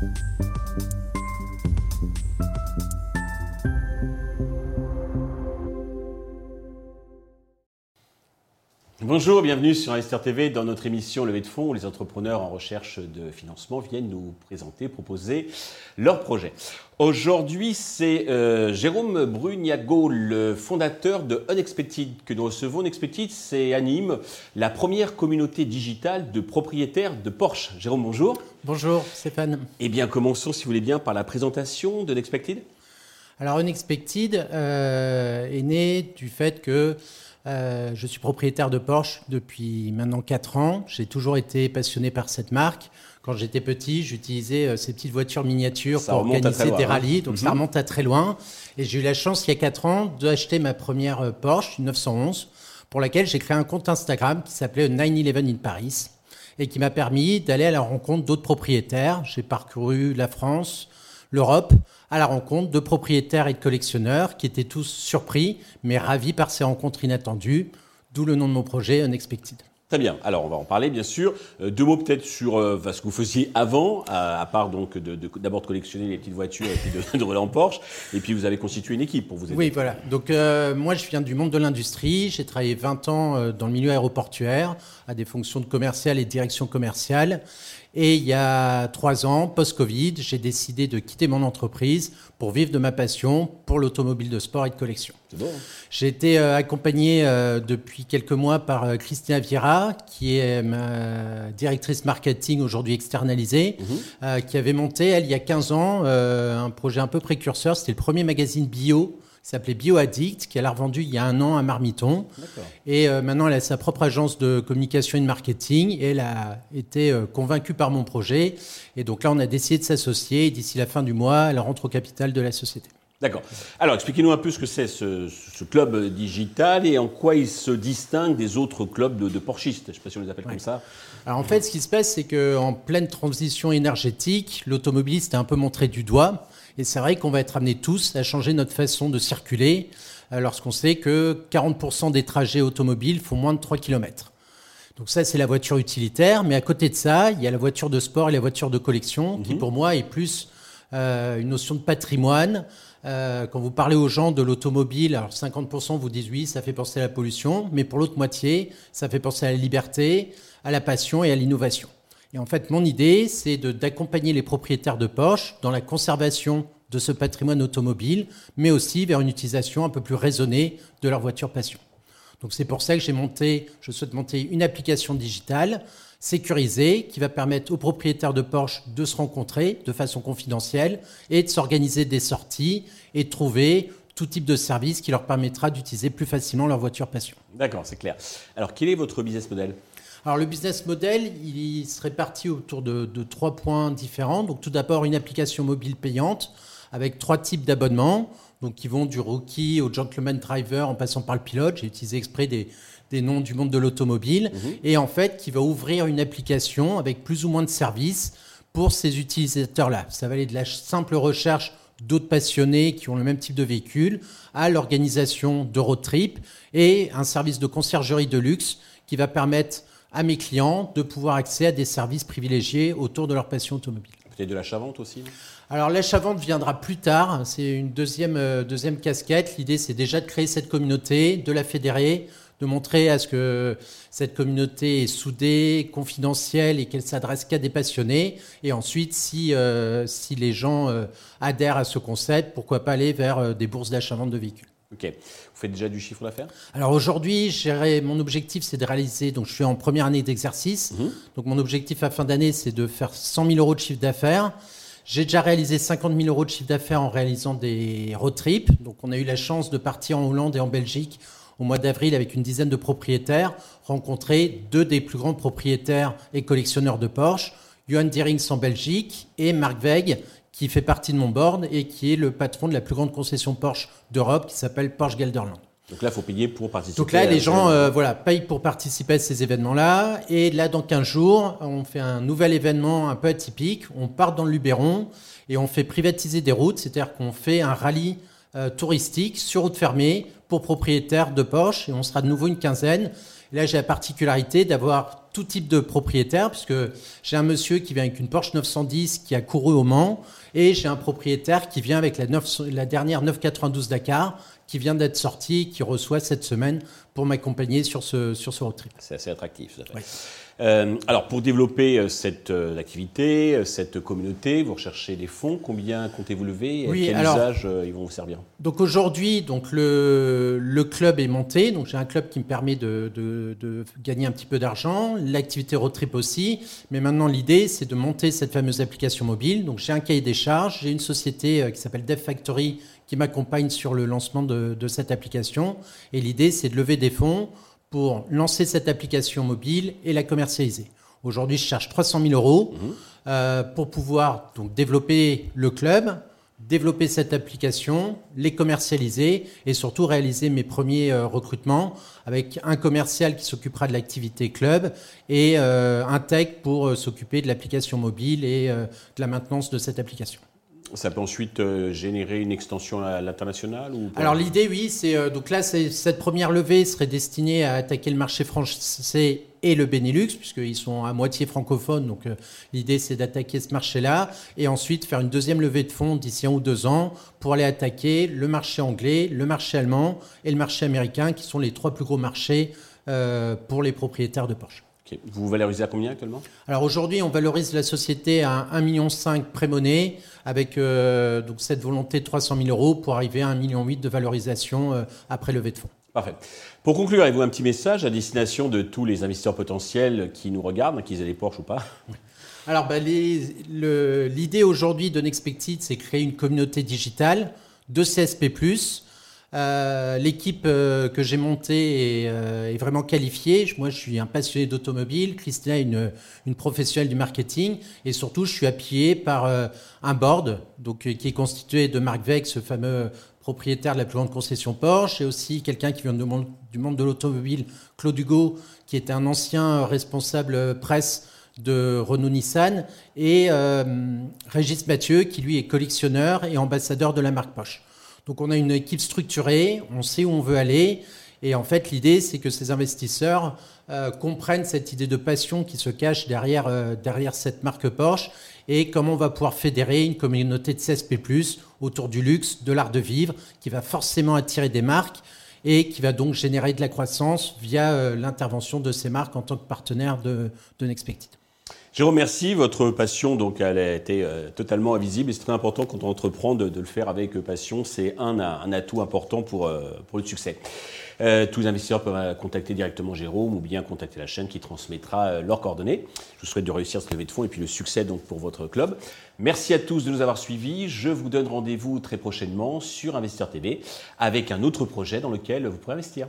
Thank you. Bonjour, bienvenue sur Investor TV. Dans notre émission Levée de fonds, où les entrepreneurs en recherche de financement viennent nous présenter, proposer leurs projets. Aujourd'hui, c'est euh, Jérôme Bruniago, le fondateur de Unexpected, que nous recevons. Unexpected, c'est anime la première communauté digitale de propriétaires de Porsche. Jérôme, bonjour. Bonjour, Stéphane. Eh bien, commençons, si vous voulez bien, par la présentation d'Unexpected. Alors, Unexpected euh, est né du fait que euh, je suis propriétaire de Porsche depuis maintenant 4 ans. J'ai toujours été passionné par cette marque. Quand j'étais petit, j'utilisais euh, ces petites voitures miniatures pour organiser des hein. rallyes. Donc ça mhm. remonte à très loin. Et j'ai eu la chance, il y a 4 ans, d'acheter ma première euh, Porsche, une 911, pour laquelle j'ai créé un compte Instagram qui s'appelait 911 in Paris et qui m'a permis d'aller à la rencontre d'autres propriétaires. J'ai parcouru la France, l'Europe à la rencontre de propriétaires et de collectionneurs qui étaient tous surpris mais ravis par ces rencontres inattendues, d'où le nom de mon projet Unexpected. Très bien. Alors, on va en parler, bien sûr. Euh, deux mots peut-être sur euh, ce que vous faisiez avant, à, part donc d'abord de, collectionner les petites voitures et puis de, de rouler en Porsche. Et puis, vous avez constitué une équipe pour vous aider. Oui, voilà. Donc, euh, moi, je viens du monde de l'industrie. J'ai travaillé 20 ans dans le milieu aéroportuaire, à des fonctions de commercial et de direction commerciale. Et il y a trois ans, post-Covid, j'ai décidé de quitter mon entreprise pour vivre de ma passion pour l'automobile de sport et de collection. Bon. Hein. J'ai été euh, accompagné euh, depuis quelques mois par euh, Christina Viera, qui est ma directrice marketing aujourd'hui externalisée, mhm. qui avait monté, elle, il y a 15 ans, un projet un peu précurseur. C'était le premier magazine bio qui s'appelait BioAddict, qu'elle a revendu il y a un an à Marmiton. Et euh, maintenant, elle a sa propre agence de communication et de marketing. Et elle a été euh, convaincue par mon projet. Et donc là, on a décidé de s'associer. D'ici la fin du mois, elle rentre au capital de la société. D'accord. Alors, expliquez-nous un peu ce que c'est ce, club digital et en quoi il se distingue des autres clubs de, de porchistes. Je ne sais pas si on les appelle comme ça. Alors, en fait, ce qui se passe, c'est qu'en pleine transition énergétique, l'automobiliste est un peu montré du doigt. Et c'est vrai qu'on va être amenés tous à changer notre façon de circuler euh, lorsqu'on sait que 40% des trajets automobiles font moins de 3 km. Donc ça, c'est la voiture utilitaire. Mais à côté de ça, il y a la voiture de sport et la voiture de collection, qui mhm. pour moi est plus euh, une notion de patrimoine. Euh, quand vous parlez aux gens de l'automobile, alors 50% vous disent oui, ça fait penser à la pollution, mais pour l'autre moitié, ça fait penser à la liberté, à la passion et à l'innovation. Et en fait, mon idée, c'est d'accompagner les propriétaires de Porsche dans la conservation de ce patrimoine automobile, mais aussi vers une utilisation un peu plus raisonnée de leur voiture passion. Donc c'est pour ça que j'ai monté, je souhaite monter une application digitale sécurisée qui va permettre aux propriétaires de Porsche de se rencontrer de façon confidentielle et de s'organiser des sorties et de trouver tout type de service qui leur permettra d'utiliser plus facilement leur voiture passion. D'accord, c'est clair. Alors quel est votre business model? Alors le business model, il se répartit autour de, trois points différents. Donc tout d'abord une application mobile payante avec trois types d'abonnements, donc qui vont du rookie au gentleman driver en passant par le pilote. J'ai utilisé exprès des, noms du monde de l'automobile mhm. et en fait qui va ouvrir une application avec plus ou moins de services pour ces utilisateurs-là. Ça va aller de la simple recherche d'autres passionnés qui ont le même type de véhicule à l'organisation de road trip et un service de conciergerie de luxe qui va permettre à mes clients de pouvoir accéder à des services privilégiés autour de leur passion automobile. Peut-être de l'achat-vente aussi alors l'achat-vente viendra plus tard, c'est une deuxième, euh, deuxième casquette. L'idée c'est déjà de créer cette communauté, de la fédérer, de montrer à ce que cette communauté est soudée, confidentielle et qu'elle s'adresse qu'à des passionnés. Et ensuite, si, euh, les gens euh, adhèrent à ce concept, pourquoi pas aller vers des bourses d'achat-vente de véhicules. Ok. Vous faites déjà du chiffre d'affaires? Alors aujourd'hui, mon objectif, c'est de réaliser. Donc je suis en première année d'exercice. Mhm. Donc mon objectif à fin d'année, c'est de faire 100 000 euros de chiffre d'affaires. J'ai déjà réalisé 50 000 euros de chiffre d'affaires en réalisant des road trips. Donc on a eu la chance de partir en Hollande et en Belgique au mois d'avril avec une dizaine de propriétaires, rencontrer deux des plus grands propriétaires et collectionneurs de Porsche, Johan Dierings en Belgique et Marc Weig, qui fait partie de mon board et qui est le patron de la plus grande concession Porsche d'Europe qui s'appelle Porsche Gelderland. Donc là, il faut payer pour participer. Donc là, les gens euh, voilà, payent pour participer à ces événements-là. Et là, dans 15 jours, on fait un nouvel événement un peu atypique. On part dans le Luberon et on fait privatiser des routes, c'est-à-dire qu'on fait un rallye euh, touristique sur route fermée pour propriétaires de Porsche. Et on sera de nouveau une quinzaine. là, j'ai la particularité d'avoir tout type de propriétaire, puisque j'ai un monsieur qui vient avec une Porsche 910 qui a couru au Mans, et j'ai un propriétaire qui vient avec la, 9, la dernière 992 Dakar, qui vient d'être sortie, qui reçoit cette semaine pour m'accompagner sur ce, sur ce road trip. C'est assez attractif, ça fait. Euh, alors, pour développer euh, cette euh, activité, cette communauté, vous recherchez des fonds. Combien comptez-vous lever et oui, quel usage ils vont vous servir? Donc aujourd'hui, donc le, le, club est monté. Donc j'ai un club qui me permet de, de, de gagner un petit peu d'argent. L'activité road trip aussi. Mais maintenant, l'idée, c'est de monter cette fameuse application mobile. Donc j'ai un cahier des charges. J'ai une société qui s'appelle Dev Factory qui m'accompagne sur le lancement de, de cette application. Et l'idée, c'est de lever des fonds pour lancer cette application mobile et la commercialiser. Aujourd'hui, je cherche 300 000 euros mmh. euh, pour pouvoir donc développer le club, développer cette application, les commercialiser et surtout réaliser mes premiers euh, recrutements avec un commercial qui s'occupera de l'activité club et euh, un tech pour s'occuper de l'application mobile et de la maintenance de cette application. Ça peut ensuite euh, générer une extension à l'international ou Alors l'idée, oui, c'est euh, donc là, cette première levée serait destinée à attaquer le marché français et le Benelux, puisqu'ils sont à moitié francophones. Donc euh, l'idée, c'est d'attaquer ce marché-là et ensuite faire une deuxième levée de fonds d'ici un ou deux ans pour aller attaquer le marché anglais, le marché allemand et le marché américain, qui sont les trois plus gros marchés pour les propriétaires de Porsche. Vous valorisez à combien actuellement? Alors aujourd'hui, on valorise la société à 1,5 million pré-monnaie avec euh, donc cette volonté de 300 000 euros pour arriver à 1,8 million de valorisation euh, après levée de fonds. Parfait. Pour conclure, avez-vous un petit message à destination de tous les investisseurs potentiels qui nous regardent, qu'ils aient des Porsche ou pas? Alors, bah, l'idée aujourd'hui de Nexpected, c'est créer une communauté digitale de CSP+, euh, l'équipe euh, que j'ai montée est, euh, est, vraiment qualifiée. Moi, je suis un passionné d'automobile. Christina est une, professionnelle du marketing. Et surtout, je suis appuyé par un board donc, qui est constitué de Marc Vex, ce fameux propriétaire de la plus grande concession Porsche, et aussi quelqu'un qui vient du monde, du monde de l'automobile, Claude Hugo, qui était un ancien responsable presse de Renault-Nissan, et euh, Régis Mathieu, qui lui est collectionneur et ambassadeur de la marque Porsche. Donc on a une équipe structurée, on sait où on veut aller. Et en fait, l'idée, c'est que ces investisseurs euh, comprennent cette idée de passion qui se cache derrière, euh, derrière cette marque Porsche et comment on va pouvoir fédérer une communauté de CSP+, autour du luxe, de l'art de vivre, qui va forcément attirer des marques et qui va donc générer de la croissance via euh, l'intervention de ces marques en tant que partenaire de, de. Jérôme, merci. Votre passion, donc, elle a été euh, totalement invisible et c'est très important quand on entreprend de, le faire avec passion. C'est un, atout important pour, euh, le succès. Euh, tous les investisseurs peuvent contacter directement Jérôme ou bien contacter la chaîne qui transmettra leurs coordonnées. Je vous souhaite de réussir ce levée de fonds et puis le succès donc pour votre club. Merci à tous de nous avoir suivis. Je vous donne rendez-vous très prochainement sur Investisseur TV avec un autre projet dans lequel vous pourrez investir.